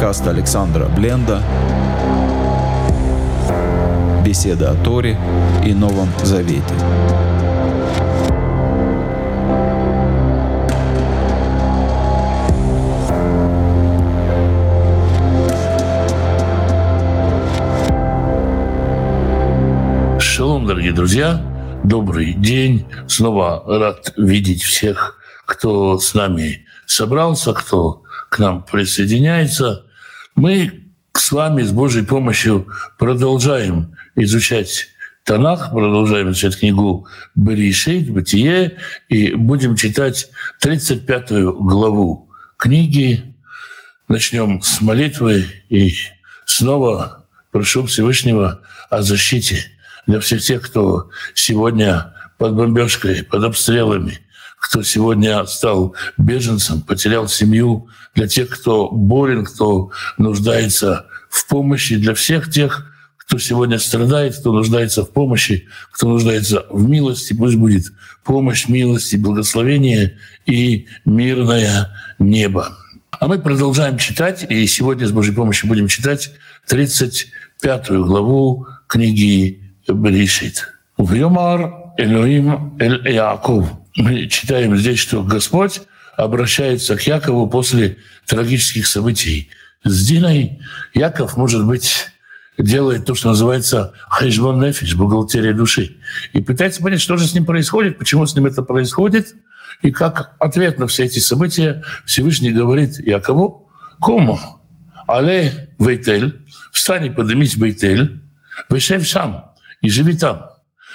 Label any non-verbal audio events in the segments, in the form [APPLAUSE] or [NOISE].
Подкаст Александра Бленда. Беседа о Торе и Новом Завете. Шалом, дорогие друзья! Добрый день! Снова рад видеть всех, кто с нами собрался, кто к нам присоединяется. Мы с вами с Божьей помощью продолжаем изучать Танах, продолжаем изучать книгу Берешит, Бытие, и будем читать 35 главу книги. Начнем с молитвы и снова прошу Всевышнего о защите для всех тех, кто сегодня под бомбежкой, под обстрелами, кто сегодня стал беженцем, потерял семью, для тех, кто болен, кто нуждается в помощи, для всех тех, кто сегодня страдает, кто нуждается в помощи, кто нуждается в милости, пусть будет помощь, милость и благословение и мирное небо. А мы продолжаем читать, и сегодня с Божьей помощью будем читать 35 главу книги Берешит. В Йомар Элоим Эль Яков мы читаем здесь, что Господь обращается к Якову после трагических событий с Диной. Яков, может быть, делает то, что называется хайшбон нефиш, бухгалтерия души. И пытается понять, что же с ним происходит, почему с ним это происходит. И как ответ на все эти события Всевышний говорит Якову, кому? Але вейтель, встань и поднимись вейтель, вешев сам, и живи там.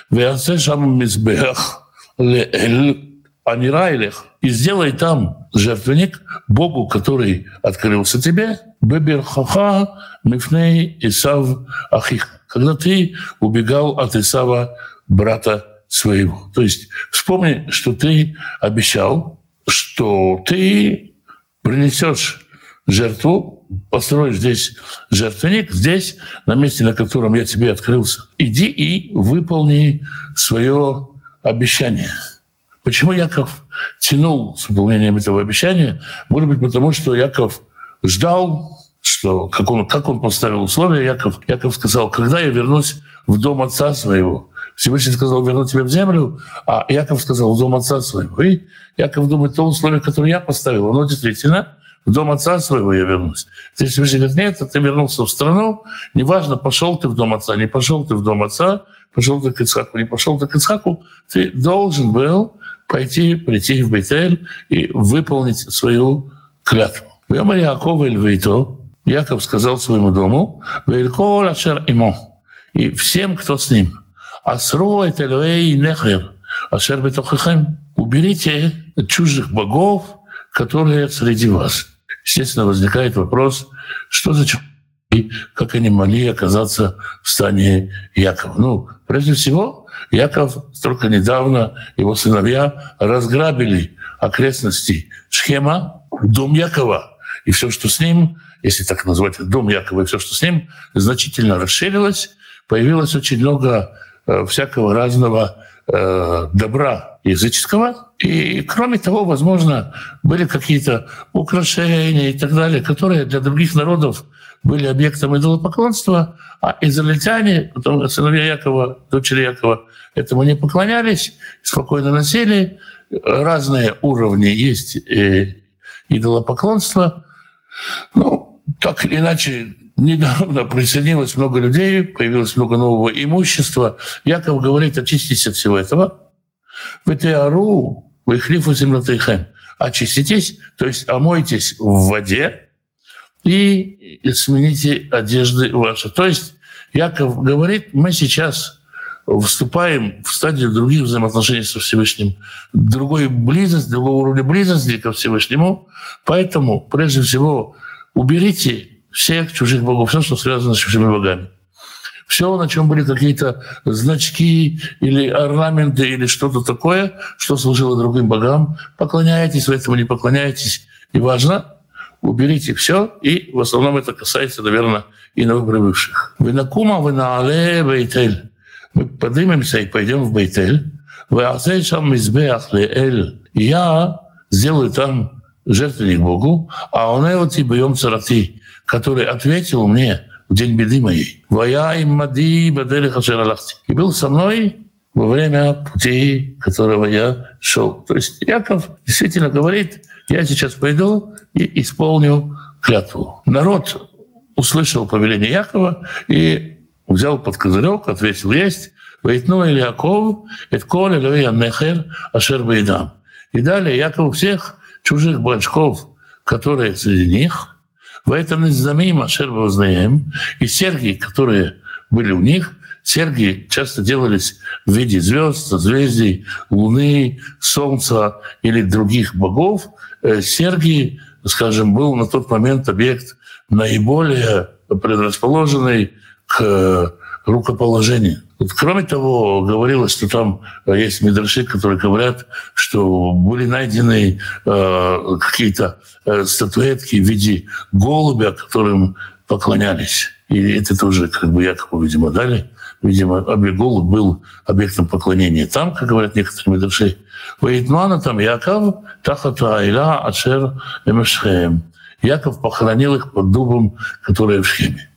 Веасе шам мизбех, Амирайлех, и сделай там жертвенник Богу, который открылся тебе, Беберхаха Мифней Исав Ахих, когда ты убегал от Исава, брата своего. То есть вспомни, что ты обещал, что ты принесешь жертву, построишь здесь жертвенник, здесь, на месте, на котором я тебе открылся. Иди и выполни свое обещание. Почему Яков тянул с выполнением этого обещания? Может быть, потому что Яков ждал, что как он, как он поставил условия, Яков, Яков сказал, когда я вернусь в дом отца своего, Всевышний сказал, верну тебя в землю, а Яков сказал, в дом отца своего. И Яков думает, то условие, которое я поставил, оно действительно в дом отца своего я вернусь. Здесь Всевышний говорит, нет, ты вернулся в страну, неважно, пошел ты в дом отца, не пошел ты в дом отца, пошел ты к Ицхаку, не пошел ты к Ицхаку, ты должен был пойти, прийти в Бейтель и выполнить свою клятву. Вема Яков Эльвейто, Яков сказал своему дому, «Велькол ашер имо» и всем, кто с ним, «Асру эт элюэй нехер, ашер бетохехем» уберите чужих богов, которые среди вас. Естественно, возникает вопрос, что за и как они могли оказаться в стане Якова. Ну, прежде всего, Яков только недавно, его сыновья разграбили окрестности Шхема, дом Якова. И все, что с ним, если так назвать, дом Якова, и все, что с ним, значительно расширилось. Появилось очень много э, всякого разного э, добра языческого. И, кроме того, возможно, были какие-то украшения и так далее, которые для других народов были объектом идолопоклонства, а израильтяне, потом сыновья Якова, дочери Якова, этому не поклонялись, спокойно носили. Разные уровни есть и идолопоклонства. Ну, так или иначе, недавно присоединилось много людей, появилось много нового имущества. Яков говорит, очиститесь от всего этого. В Этеару, вы хлифу землотейхем. Очиститесь, то есть омойтесь в воде, и смените одежды ваши. То есть Яков говорит, мы сейчас вступаем в стадию других взаимоотношений со Всевышним, другой близости, другого уровня близости ко Всевышнему. Поэтому, прежде всего, уберите всех чужих богов, все, что связано с чужими богами. Все, на чем были какие-то значки или орнаменты или что-то такое, что служило другим богам, поклоняетесь, вы этому не поклоняетесь, неважно, уберите все, и в основном это касается, наверное, и новоприбывших. Вы на кума, вы на але Бейтель. Мы поднимемся и пойдем в Бейтель. Вы сам избеах. Я сделаю там жертвенник Богу, а он и боем царати, который ответил мне в день беды моей. «Вая им мади баделих И был со мной во время пути, которого я шел. То есть Яков действительно говорит, я сейчас пойду и исполню клятву. Народ услышал повеление Якова и взял под козырек, ответил «Есть». «Вейтну или Яков, это коле левия нехер ашер бейдам». И далее Яков всех чужих башков, которые среди них, в этом из замим ашер знаем, и серги, которые были у них, серги часто делались в виде звезд, созвездий, луны, солнца или других богов. Э, серги, скажем, был на тот момент объект наиболее предрасположенный к рукоположению. Кроме того, говорилось, что там есть медраши, которые говорят, что были найдены э, какие-то э, статуэтки в виде голубя, которым поклонялись. И это тоже как бы Якову, видимо, дали. Видимо, голубь был объектом поклонения. Там, как говорят некоторые медраши, «Ваитмана там Яков, тахата айла ачер эмешхем». Яков похоронил их под дубом, который в Шхеме.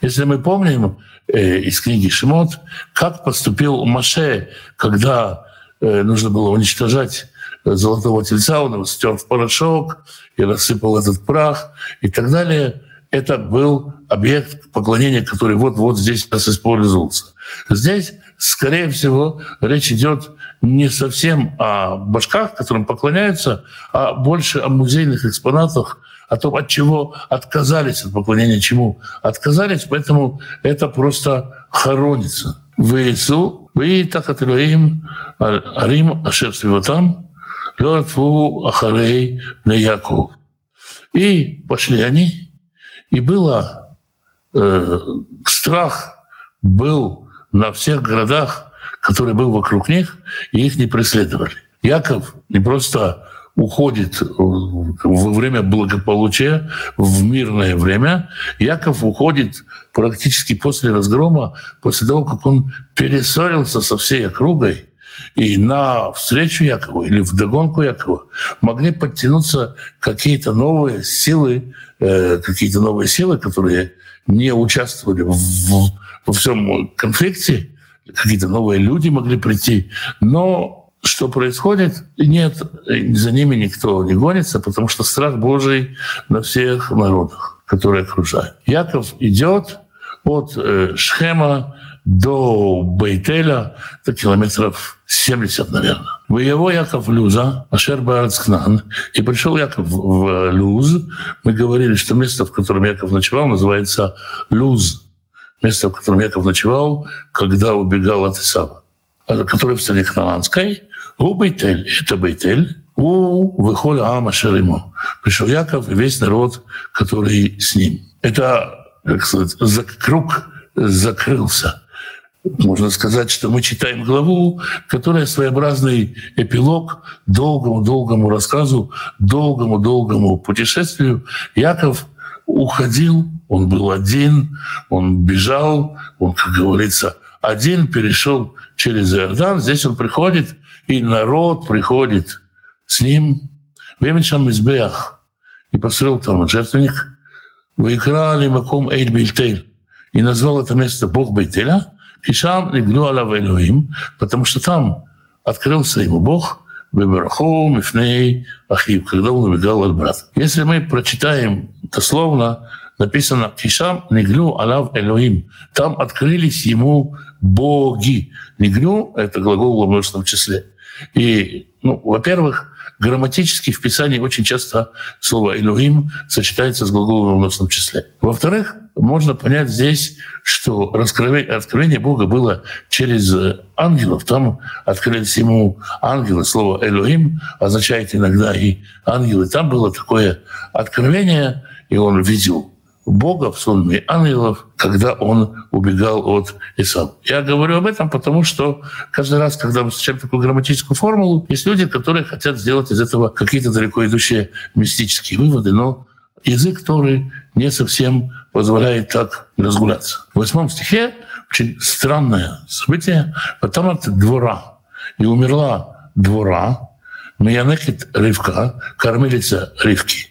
Если мы помним э, из книги Шимот, как поступил Маше, когда э, нужно было уничтожать золотого тельца, он его стер в порошок и рассыпал этот прах и так далее. Это был объект поклонения, который вот-вот здесь нас использовался. Здесь, скорее всего, речь идет не совсем о башках, которым поклоняются, а больше о музейных экспонатах, о том, от чего отказались, от поклонения чему отказались, поэтому это просто хоронится. В Иису, вы так отрываем Арим Ашер там, Лёртву Ахарей на Яков. И пошли они, и было э, страх был на всех городах, которые был вокруг них, и их не преследовали. Яков не просто уходит во время благополучия, в мирное время. Яков уходит практически после разгрома, после того, как он перессорился со всей округой, и на встречу Якова или в догонку Якова могли подтянуться какие-то новые силы, э, какие-то новые силы, которые не участвовали в, во всем конфликте, какие-то новые люди могли прийти, но что происходит, нет, за ними никто не гонится, потому что страх Божий на всех народах, которые окружают. Яков идет от э, Шхема до Бейтеля, это километров 70, наверное. Воево Яков Люза, Ашер Баарцкнан, и пришел Яков в Люз. Мы говорили, что место, в котором Яков ночевал, называется Люз. Место, в котором Яков ночевал, когда убегал от Исава который в стране Хананской, у Бейтель, это Бейтель, у выхода Ама Шериму. Пришел Яков и весь народ, который с ним. Это, как сказать, круг закрылся. Можно сказать, что мы читаем главу, которая своеобразный эпилог долгому-долгому рассказу, долгому-долгому путешествию. Яков уходил, он был один, он бежал, он, как говорится, один перешел через Иордан. Здесь он приходит и народ приходит с ним. Веменшам Мизбех и построил там жертвенник. Выиграли Маком Эйд Бильтейль и назвал это место Бог Бейтеля. И сам Нигну Алав Элоим, потому что там открылся ему Бог, Бебераху, Мифней, Ахив, когда он убегал от брата. Если мы прочитаем дословно, написано «Кишам Нигну Алав Элоим». Там открылись ему боги. Нигну — это глагол во множественном числе. И, ну, во-первых, грамматически в Писании очень часто слово «элюим» сочетается с глаголом в множественном числе. Во-вторых, можно понять здесь, что откровение Бога было через ангелов. Там открылись ему ангелы. Слово «элюим» означает иногда и ангелы. Там было такое откровение, и он видел Бога в ангелов, когда он убегал от Исава. Я говорю об этом, потому что каждый раз, когда мы встречаем такую грамматическую формулу, есть люди, которые хотят сделать из этого какие-то далеко идущие мистические выводы, но язык который не совсем позволяет так разгуляться. В восьмом стихе очень странное событие. Потом от двора. И умерла двора. Миянекет Ривка, кормилица Ривки.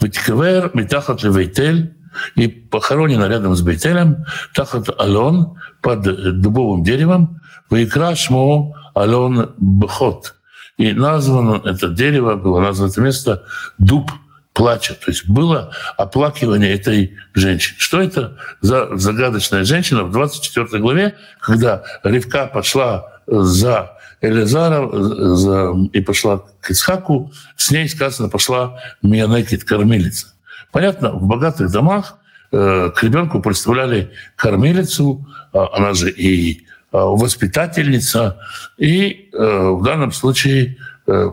Витиквер Митахат Левейтель, и похоронена рядом с Бейтелем, Тахат Алон, под дубовым деревом, Вайкра Шмо Алон Бхот. И названо это дерево, было названо это место Дуб плача. То есть было оплакивание этой женщины. Что это за загадочная женщина в 24 главе, когда Ривка пошла за Элизара за, и пошла к Исхаку, с ней сказано, пошла Миянекит, кормилица. Понятно, в богатых домах э, к ребенку представляли кормилицу, э, она же и э, воспитательница, и э, в данном случае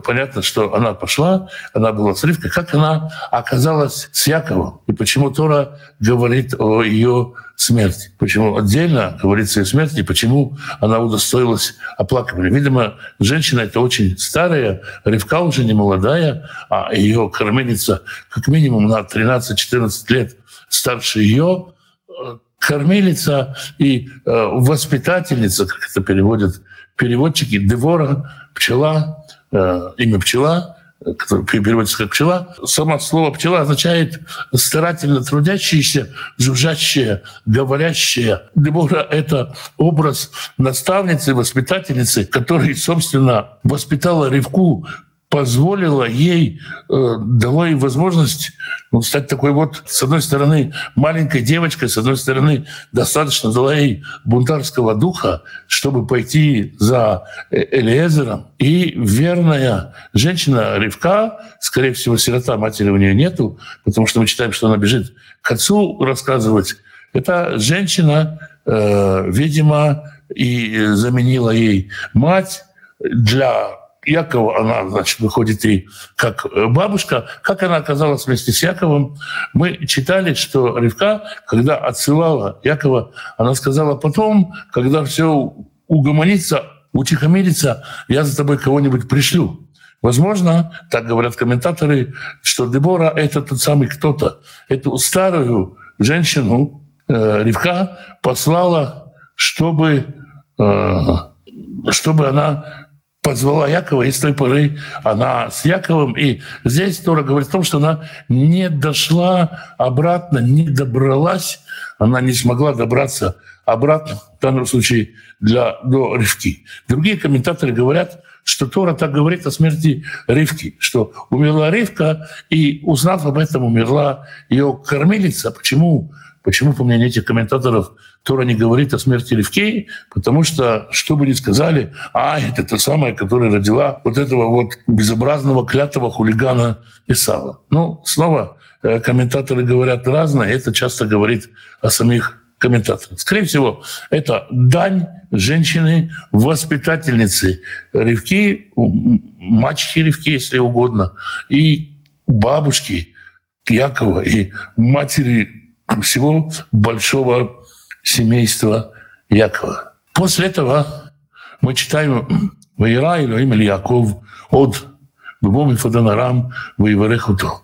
понятно, что она пошла, она была с Ривкой, как она оказалась с Яковом, и почему Тора говорит о ее смерти, почему отдельно говорится о смерти, почему она удостоилась оплакивания. Видимо, женщина это очень старая, Ривка уже не молодая, а ее кормилица как минимум на 13-14 лет старше ее, э, кормилица и э, воспитательница, как это переводят переводчики, Девора, пчела, Э, имя пчела, которое переводится как пчела. Само слово пчела означает старательно трудящаяся, жужжащая, говорящая. Дебора — это образ наставницы, воспитательницы, которая, собственно, воспитала Ревку позволила ей, э, дала ей возможность ну, стать такой вот, с одной стороны, маленькой девочкой, с одной стороны, достаточно дала ей бунтарского духа, чтобы пойти за э, Элиезером. И верная женщина Ривка, скорее всего, сирота, матери у нее нету, потому что мы читаем, что она бежит к отцу рассказывать. Эта женщина, э, видимо, и заменила ей мать для Якова, она, значит, выходит и как бабушка, как она оказалась вместе с Яковом. Мы читали, что Ривка, когда отсылала Якова, она сказала, потом, когда все угомонится, утихомирится, я за тобой кого-нибудь пришлю. Возможно, так говорят комментаторы, что Дебора — это тот самый кто-то. Эту старую женщину э, Ривка послала, чтобы, э, чтобы она позвала Якова, и с той поры она с Яковом. И здесь Тора говорит о том, что она не дошла обратно, не добралась, она не смогла добраться обратно, в данном случае для, до Ривки. Другие комментаторы говорят, что Тора так говорит о смерти Ривки, что умерла Ривка, и узнав об этом, умерла ее кормилица. Почему? Почему, по мнению этих комментаторов, Тора не говорит о смерти Левкей? Потому что, что бы ни сказали, а, это та самая, которая родила вот этого вот безобразного, клятого хулигана Исава. Ну, снова э, комментаторы говорят разное, это часто говорит о самих комментаторах. Скорее всего, это дань женщины, воспитательницы Ревки, мачехи Ревки, если угодно, и бабушки Якова, и матери всего большого семейства Якова. После этого мы читаем «Ваира Илоим или Яков от Бубом и Фаданарам Ваиварехуту».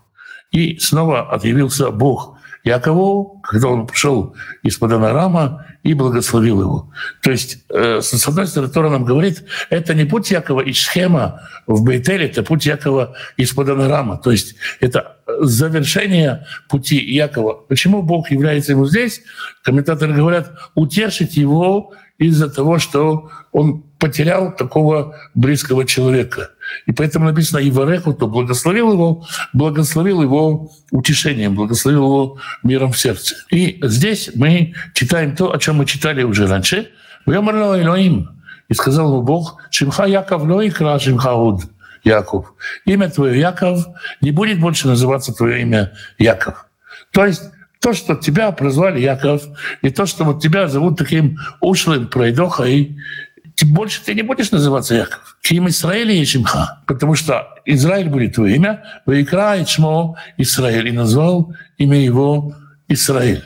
И снова отъявился Бог Якову, когда он пришел из Паданарама и благословил его. То есть, э, с одной стороны, Тора нам говорит, это не путь Якова из Схема в Бейтеле, это путь Якова из Паданарама. То есть это завершение пути Якова. Почему Бог является ему здесь? Комментаторы говорят, утешить его из-за того, что он потерял такого близкого человека. И поэтому написано «Ивареху», то благословил его, благословил его утешением, благословил его миром в сердце. И здесь мы читаем то, о чем мы читали уже раньше. И сказал ему Бог, «Шимха Яков лоикра Шимха Уд». Яков. Имя твое Яков не будет больше называться твое имя Яков. То есть то, что тебя прозвали Яков, и то, что вот тебя зовут таким ушлым пройдохой, больше ты не будешь называться Яков. Ким Израиль и Шимха. Потому что Израиль будет твое имя. Вайкра Ичмо Израиль. И назвал имя его Израиль.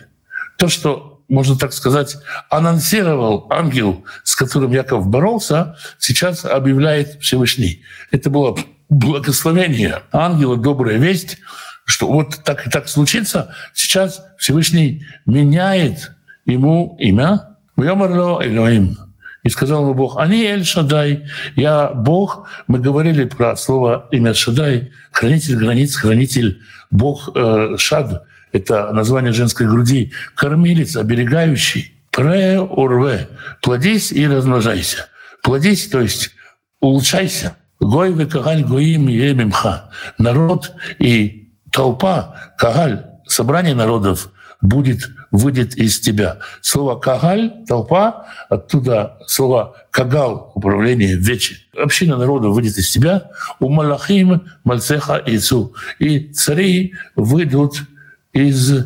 То, что, можно так сказать, анонсировал ангел, с которым Яков боролся, сейчас объявляет Всевышний. Это было благословение ангела, добрая весть, что вот так и так случится, сейчас Всевышний меняет ему имя. Вьомарло Элоим. И сказал ему Бог, они Эль Шадай, я Бог. Мы говорили про слово имя Шадай, хранитель границ, хранитель Бог э, Шад. Это название женской груди. Кормилец, оберегающий. Пре урве. Плодись и размножайся. Плодись, то есть улучшайся. Гой ве кагаль гоим емимха. Народ и толпа, кагаль, собрание народов будет выйдет из тебя. Слово «кагаль» — толпа, оттуда слово «кагал» — управление, вечи. Община народа выйдет из тебя. У малахим мальцеха ицу. И цари выйдут из,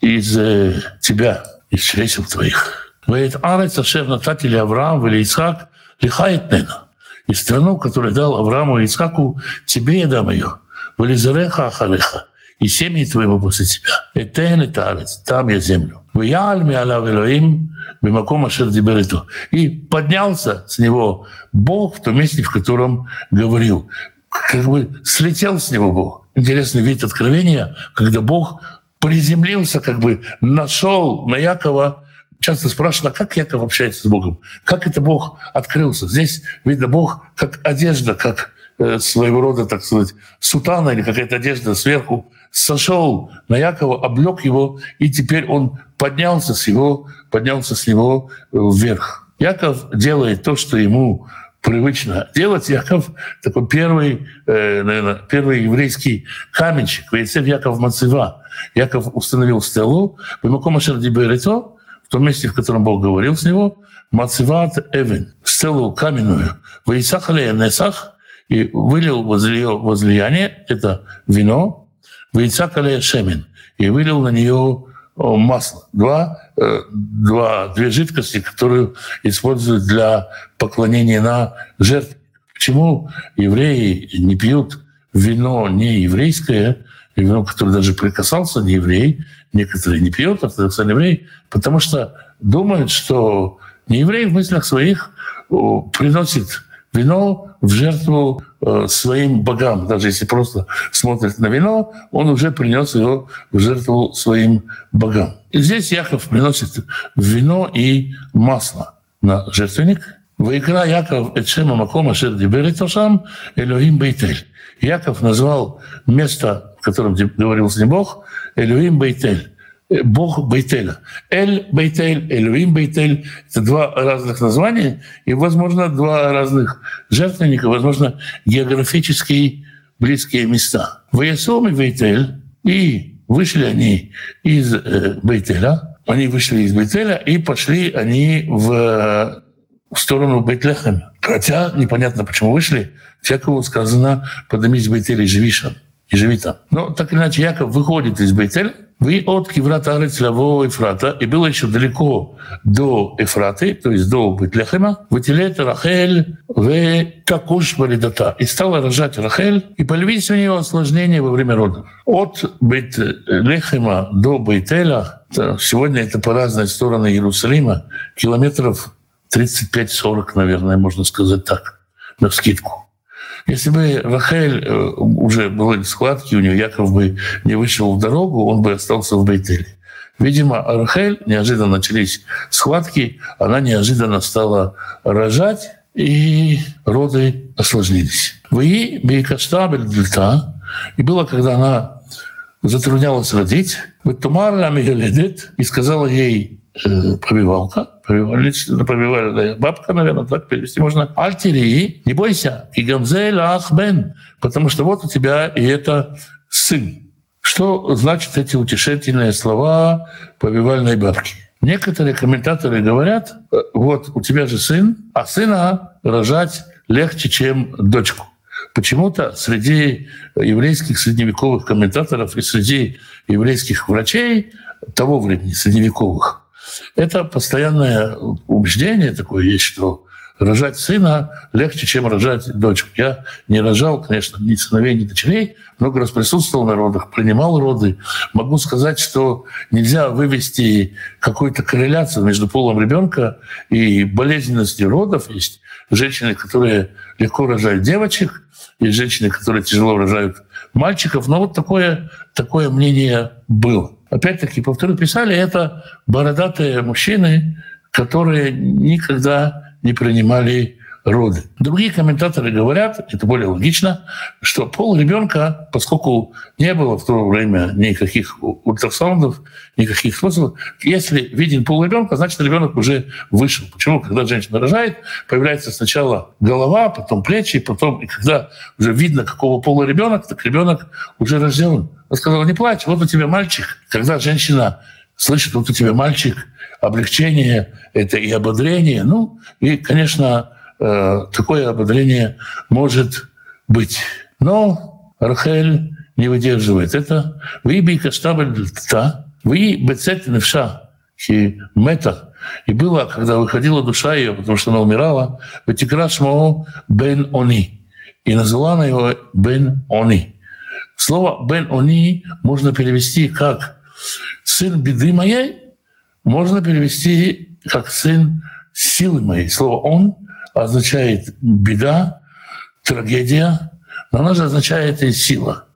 из э, тебя, из чресел твоих. Веет арец ашер нататили Авраам или Ицхак лихает нена. И страну, которую дал Аврааму и Ицхаку, тебе я дам ее. Вализареха ахалеха и семьи твоего после тебя. Этен это там я землю. Виял миалав Элоим, бимаком ашер дибериту. И поднялся с него Бог в том месте, в котором говорил. Как бы слетел с него Бог. Интересный вид откровения, когда Бог приземлился, как бы нашел на Якова часто спрашивают, а как Яков общается с Богом? Как это Бог открылся? Здесь видно Бог как одежда, как э, своего рода, так сказать, сутана или какая-то одежда сверху сошел на Якова, облег его, и теперь он поднялся с его, поднялся с него э, вверх. Яков делает то, что ему привычно делать. Яков такой первый, э, наверное, первый еврейский каменщик. Вейцев Яков Мацева. Яков установил стелу. В том месте, в котором Бог говорил с него, Мацеват Эвен, стелу каменную. Вейсах Несах, и вылил возле возлияние, это вино, Вейцак алея шемен, и вылил на нее масло. Два, э, два, две жидкости, которые используют для поклонения на жертву. Почему евреи не пьют вино не еврейское, вино, которое даже прикасался не еврей, некоторые не пьют, ортодоксальные евреи, потому что думают, что не еврей в мыслях своих приносит вино в жертву э, своим богам. Даже если просто смотрит на вино, он уже принес его в жертву своим богам. И здесь Яков приносит вино и масло на жертвенник. Ваикра Яков Эчема Макома Шердиберитошам Элохим Бейтель. Яков назвал место, в котором говорил с ним Бог, Элохим Бейтель. Бог Бейтеля. Эль Бейтель, Элюим Бейтель – это два разных названия и, возможно, два разных жертвенника, возможно, географически близкие места. Ваясом и Бейтель, и вышли они из э, Бейтеля, они вышли из Бейтеля и пошли они в, в сторону Бейтлехема. Хотя непонятно, почему вышли. Всякого сказано «поднимись в Бейтеле и живи там». И живи там. Но так или иначе Яков выходит из Бейтеля, вы от Киврат Арец Лаво Ефрата, и было еще далеко до Эфраты, то есть до Бетлехема, вытелет Рахель в Такуш Валидата. И стала рожать Рахель, и появились у нее осложнения во время родов. От Бетлехема до Бейтеля, сегодня это по разные стороны Иерусалима, километров 35-40, наверное, можно сказать так, на скидку. Если бы Рахель э, уже были схватки, у нее Яков бы не вышел в дорогу, он бы остался в Бейтеле. Видимо, Рахель неожиданно начались схватки, она неожиданно стала рожать, и роды осложнились. Вы Бейкаштабель Дельта, и было, когда она затруднялась родить, вот Тумар и сказала ей э, повивалка, повивальная бабка, наверное, так перевести можно. Альтери, не бойся, и гамзель ахбен, потому что вот у тебя и это сын. Что значит эти утешительные слова повивальной бабки? Некоторые комментаторы говорят, вот у тебя же сын, а сына рожать легче, чем дочку. Почему-то среди еврейских средневековых комментаторов и среди еврейских врачей того времени, средневековых, это постоянное убеждение такое есть, что рожать сына легче, чем рожать дочку. Я не рожал, конечно, ни сыновей, ни дочерей, много раз присутствовал на родах, принимал роды. Могу сказать, что нельзя вывести какую-то корреляцию между полом ребенка и болезненностью родов. Есть женщины, которые легко рожают девочек, есть женщины, которые тяжело рожают мальчиков. Но вот такое, такое мнение было опять-таки, повторю, писали это бородатые мужчины, которые никогда не принимали роды. Другие комментаторы говорят, это более логично, что пол ребенка, поскольку не было в то время никаких ультрасаундов, никаких способов, если виден пол ребенка, значит ребенок уже вышел. Почему? Когда женщина рожает, появляется сначала голова, потом плечи, потом, и когда уже видно, какого пола ребенок, так ребенок уже рожден. Он сказал, не плачь, вот у тебя мальчик. Когда женщина слышит, вот у тебя мальчик, облегчение, это и ободрение. Ну, и, конечно, такое ободрение может быть. Но Рахель не выдерживает это. Вы би каштабль та, вы бецет невша, мета. И было, когда выходила душа ее, потому что она умирала, вытекла шмоо бен они. И назвала она его бен они. Слово бен они можно перевести как сын беды моей, можно перевести как сын силы моей. Слово он означает беда, трагедия, но она же означает и сила.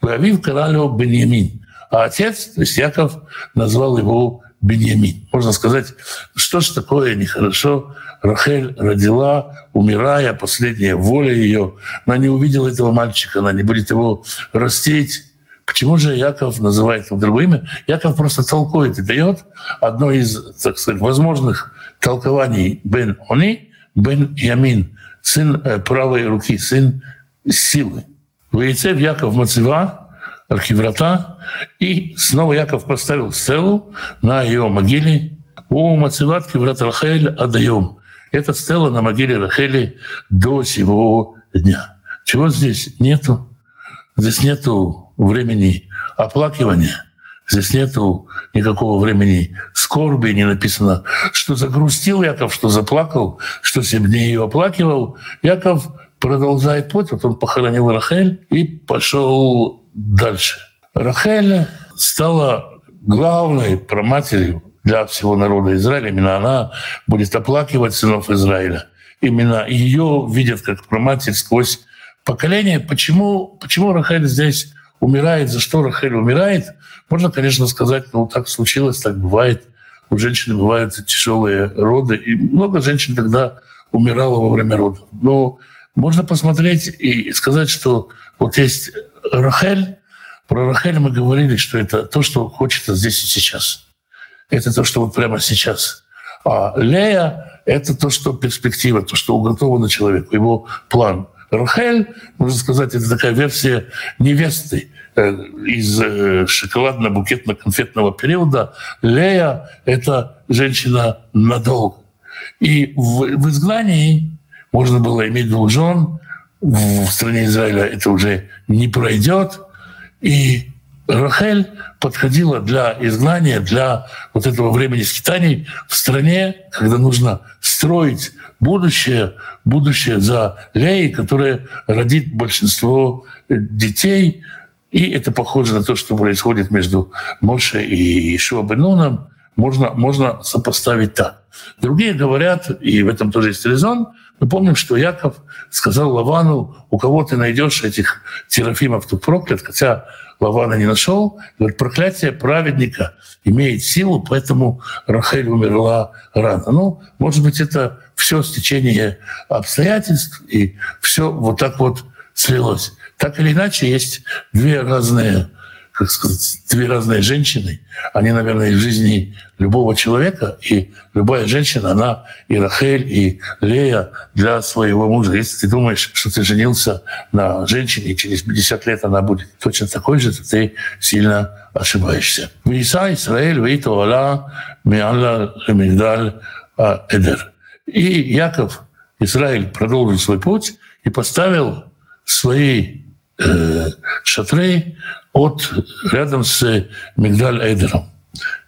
Вавив королю Беньямин. А отец, то есть Яков, назвал его Беньямин. Можно сказать, что ж такое нехорошо. Рахель родила, умирая, последняя воля ее. Она не увидела этого мальчика, она не будет его растить. Почему же Яков называет его другое имя? Яков просто толкует и дает одно из, так сказать, возможных толкований Бен Они, Бен Ямин, сын э, правой руки, сын силы. Воецев Яков Мацева, архиврата, и снова Яков поставил стелу на ее могиле. У Мацеват Киврат Рахель отдаем. Это стела на могиле Рахели до сего дня. Чего здесь нету? Здесь нету времени оплакивания. Здесь нету никакого времени скорби, не написано, что загрустил Яков, что заплакал, что семь дней ее оплакивал. Яков продолжает путь, вот он похоронил Рахель и пошел дальше. Рахель стала главной проматерью для всего народа Израиля. Именно она будет оплакивать сынов Израиля. Именно ее видят как проматерь сквозь поколение. Почему, почему Рахель здесь умирает, за что Рахель умирает, можно, конечно, сказать, ну, так случилось, так бывает. У женщины бывают тяжелые роды, и много женщин тогда умирало во время родов. Но можно посмотреть и сказать, что вот есть Рахель, про Рахель мы говорили, что это то, что хочется здесь и сейчас. Это то, что вот прямо сейчас. А Лея — это то, что перспектива, то, что уготовано человеку, его план. Рахель, можно сказать, это такая версия невесты э, из э, шоколадно-букетно-конфетного периода. Лея — это женщина надолго. И в, в изгнании можно было иметь двух жен, в стране Израиля это уже не пройдет. И Рахель подходила для изгнания, для вот этого времени скитаний в стране, когда нужно строить будущее, будущее за Леей, которая родит большинство детей. И это похоже на то, что происходит между Моше и Ишуа Бенуном. Можно, можно сопоставить так. Другие говорят, и в этом тоже есть резон, мы помним, что Яков сказал Лавану, у кого ты найдешь этих терафимов, тут проклят, хотя Лавана не нашел. Говорит, проклятие праведника имеет силу, поэтому Рахель умерла рано. Ну, может быть, это все стечение обстоятельств, и все вот так вот слилось. Так или иначе, есть две разные как сказать, две разные женщины. Они, наверное, в жизни любого человека, и любая женщина, она и Рахель, и Лея для своего мужа. Если ты думаешь, что ты женился на женщине, и через 50 лет она будет точно такой же, то ты сильно ошибаешься. Виса Израиль вейто Алла миалла лемигдаль Эдер. И Яков, Израиль, продолжил свой путь и поставил свои э, шатры от, рядом с Мигдаль-Эдером.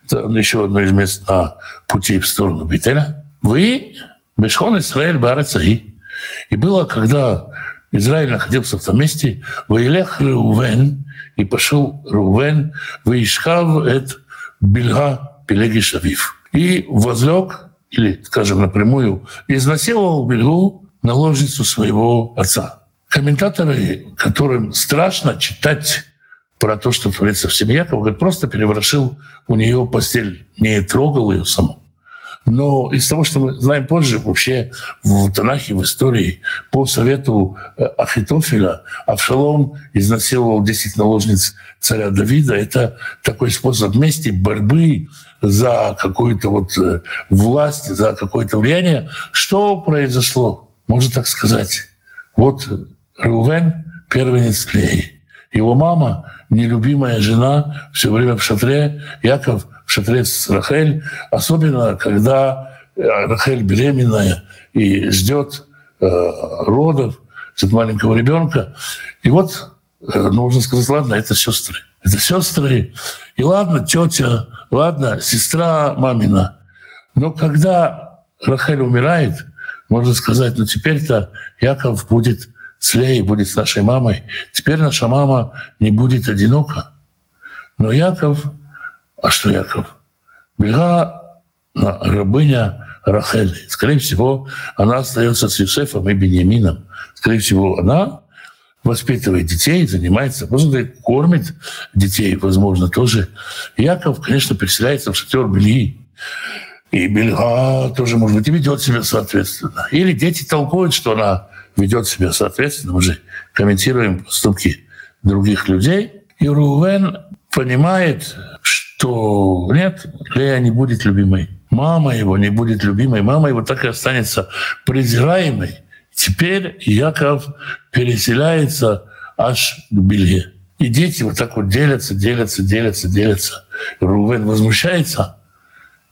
Это еще одно из мест на пути в сторону Бетеля. Вы Бешхон Израиль Барацаи. И было, когда Израиль находился в том месте, Ваилех Рувен, и пошел Рувен, Ваишхав эт Бельга Пелеги Шавив. И возлег, или, скажем напрямую, изнасиловал Бельгу наложницу своего отца. Комментаторы, которым страшно читать про то, что творится в семье, Яков говорит, просто переворошил у нее постель, не трогал ее саму. Но из того, что мы знаем позже, вообще в Танахе, в истории, по совету э, Ахитофеля, Авшалом изнасиловал 10 наложниц царя Давида. Это такой способ мести, борьбы за какую-то вот э, власть, за какое-то влияние. Что произошло? Можно так сказать. Вот Рувен, первенец Леи. Его мама, нелюбимая жена, все время в шатре. Яков в шатре с Рахель. Особенно, когда э, Рахель беременная и ждет э, родов, ждет маленького ребенка. И вот э, нужно сказать, ладно, это сестры. Это сестры. И ладно, тетя, ладно, сестра мамина. Но когда Рахель умирает, можно сказать, ну теперь-то Яков будет с Леей, будет с нашей мамой. Теперь наша мама не будет одинока. Но Яков, а что Яков? Бега рабыня Рахель. Скорее всего, она остается с Юсефом и Бениамином. Скорее всего, она воспитывает детей, занимается, просто кормит детей, возможно, тоже. Яков, конечно, переселяется в шатер Бельи. И Бельга тоже, может быть, и ведет себя соответственно. Или дети толкуют, что она ведет себя соответственно. Мы же комментируем поступки других людей. И Рувен понимает, что нет, Лея не будет любимой. Мама его не будет любимой. Мама его так и останется презираемой. Теперь Яков переселяется аж к Белье. И дети вот так вот делятся, делятся, делятся, делятся. Рувен возмущается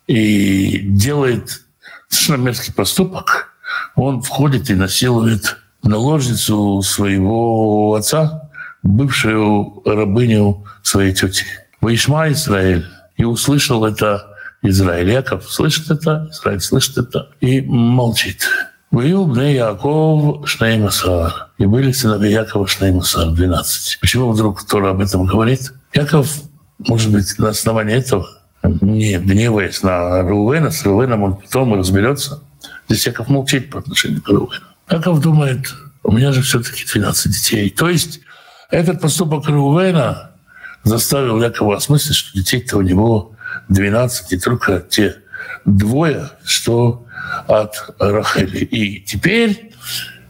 и делает совершенно мерзкий поступок. Он входит и насилует наложницу своего отца, бывшую рабыню своей тети. Ваишма Израиль. И услышал это Израиль. Яков слышит это, Израиль слышит это и молчит. Вою бне Яков Шнеймасар. И были сыновья Якова Шнеймасар, 12. Почему вдруг Тора об этом говорит? Яков, может быть, на основании этого, не гневаясь на Рувена, с Рувеном он потом разберется. Здесь Яков молчит по отношению к Рувену. Яков думает, у меня же все-таки 12 детей. То есть этот поступок Рувена заставил Якова осмыслить, что детей-то у него 12, и только те двое, что от Рахели. И теперь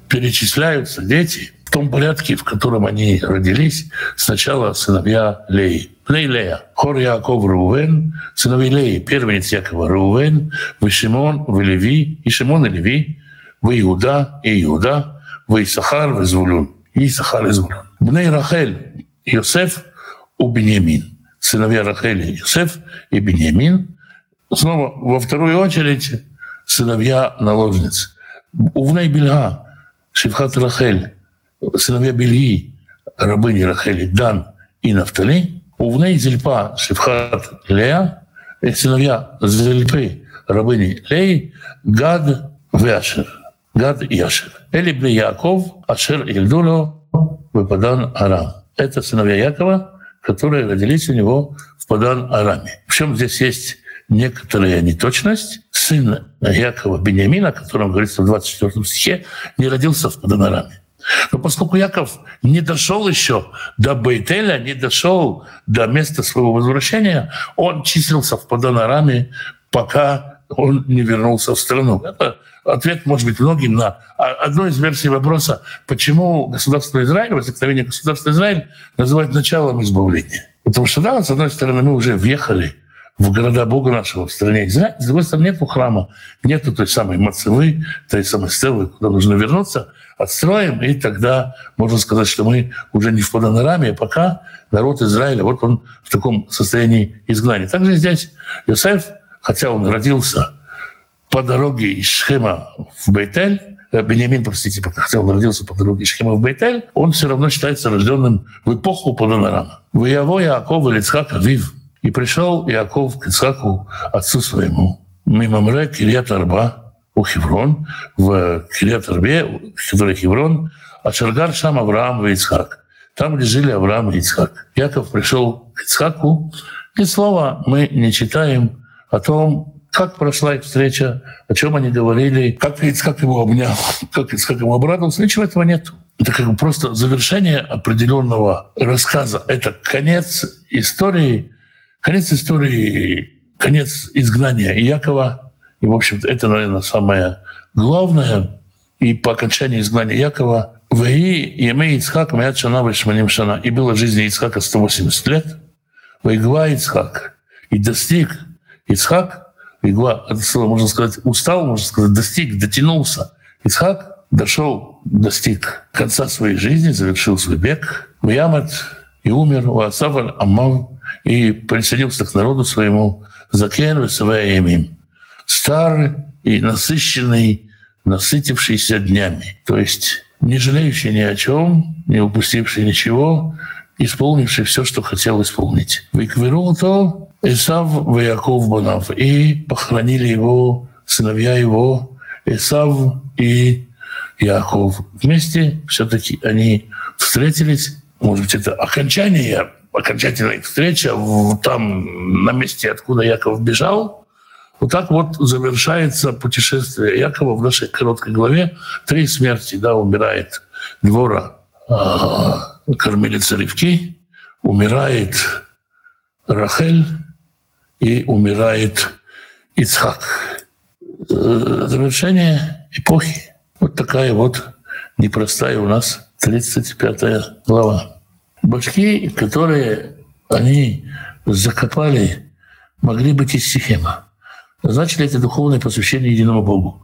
перечисляются дети в том порядке, в котором они родились. Сначала сыновья Леи. Лея, Хор Яков Рувен, сыновья Леи, первенец Якова Рувен, вы Леви, и Шимон и Леви, вы Иуда и Иуда, вы Исахар, вы Звулун, и Исахар и Звулун. Бней Рахель, Йосеф, у Беньямин. Сыновья Рахели, Йосеф и Беньямин. Снова во вторую очередь сыновья наложниц. Увней Бельга, Шевхат Рахель, сыновья Бельги, рабыни Рахели, Дан и Нафтали. Увней Зельпа, Шевхат Лея, и сыновья Зельпы, рабыни Леи, Гад Вяшер. Гад Яшер. Эли бли Яков, Ашер Ильдуло, Выпадан Арам. Это сыновья Якова, которые родились у него в Падан-Араме. Причем здесь есть некоторая неточность. Сын Якова Бениамина, о котором говорится в 24 стихе, не родился в Паданараме. Но поскольку Яков не дошел еще до Бейтеля, не дошел до места своего возвращения, он числился в Паданараме, пока он не вернулся в страну. Это ответ может быть многим на одну из версий вопроса, почему государство Израиль, возникновение государства Израиль называют началом избавления. Потому что, да, с одной стороны, мы уже въехали в города Бога нашего в стране Израиль. С другой стороны, нету храма, нету той самой Мацевы, той самой стелы, куда нужно вернуться, отстроим, и тогда можно сказать, что мы уже не в Паданараме, а пока народ Израиля, вот он в таком состоянии изгнания. Также здесь Иосиф, хотя он родился по дороге из Шхема в Бейтель, э, Бенямин, простите, хотя он родился по дороге Шхема в Бейтель, он все равно считается рожденным в эпоху Паданарама. В Яво Яаков Ицхак Авив, и пришел Иаков к Ицхаку, отцу своему, мимо Мре, Кириат Арба, у Хеврон, в Арбе, который Хеврон, а Шаргар Шам Авраам и Ицхак. Там, где жили Авраам и Ицхак. Яков пришел к Ицхаку, и слова мы не читаем о том, как прошла их встреча, о чем они говорили, как Ицхак его обнял, [LAUGHS] как Ицхак ему обрадовался. Ничего этого нет. Это как бы просто завершение определенного рассказа. Это конец истории, Конец истории, конец изгнания Якова И, в общем-то, это, наверное, самое главное. И по окончании изгнания Якова «Ваи имеет Ицхак мят шана вешманим шана». И было жизни Ицхака 180 лет. «Ваигва Ицхак». И достиг Ицхак, Игла, это слово можно сказать, устал, можно сказать, достиг, дотянулся. Ицхак дошел, достиг конца своей жизни, завершил свой бег. Муямат и умер, у Асафаль Аммав, и присоединился к народу своему, Закен Весаваемим. Старый и насыщенный, насытившийся днями. То есть не жалеющий ни о чем, не упустивший ничего, исполнивший все, что хотел исполнить. Викверул то Исав в Яков Банав. И похоронили его, сыновья его, Исав и Яков. Вместе все-таки они встретились. Может быть, это окончание, окончательная встреча там, на месте, откуда Яков бежал. Вот так вот завершается путешествие Якова в нашей короткой главе. Три смерти, да, умирает двора э, кормилица Ривки, умирает Рахель и умирает Ицхак. Э, завершение эпохи. Вот такая вот непростая у нас 35 глава. Башки, которые они закопали, могли быть из Сихема. Значит ли это духовное посвящение единому Богу?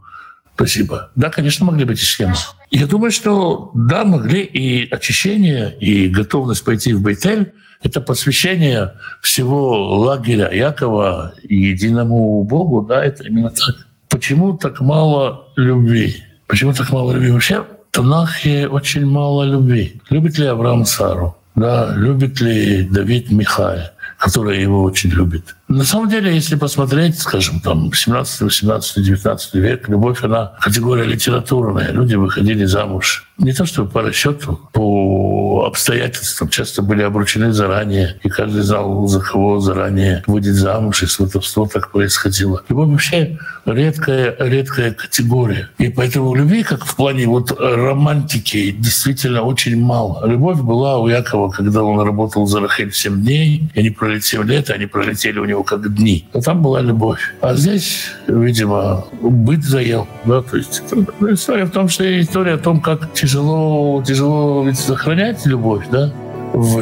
Спасибо. Да, конечно, могли быть и схемы. Я думаю, что да, могли и очищение, и готовность пойти в Бейтель — это посвящение всего лагеря Якова единому Богу, да, это именно так. Почему так мало любви? Почему так мало любви? Вообще в Танахе очень мало любви. Любит ли Авраам Сару? Да, любит ли Давид Михаил? которая его очень любит. На самом деле, если посмотреть, скажем, там 17, 18, 19 век, любовь, она категория литературная. Люди выходили замуж не то чтобы по расчету, по обстоятельствам. Часто были обручены заранее, и каждый знал, за кого заранее выйдет замуж, и сватовство так происходило. Любовь вообще редкая, редкая категория. И поэтому любви, как в плане вот романтики, действительно очень мало. Любовь была у Якова, когда он работал за Рахель 7 дней, и они пролетели 7 лет, и они пролетели у него как дни. Но там была любовь. А здесь, видимо, быт заел. Да? То есть история в том, что история о том, как тяжело, тяжело ведь сохранять любовь, да?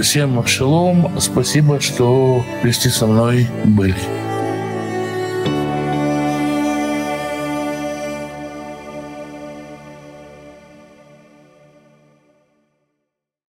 Всем шалом, спасибо, что вместе со мной были.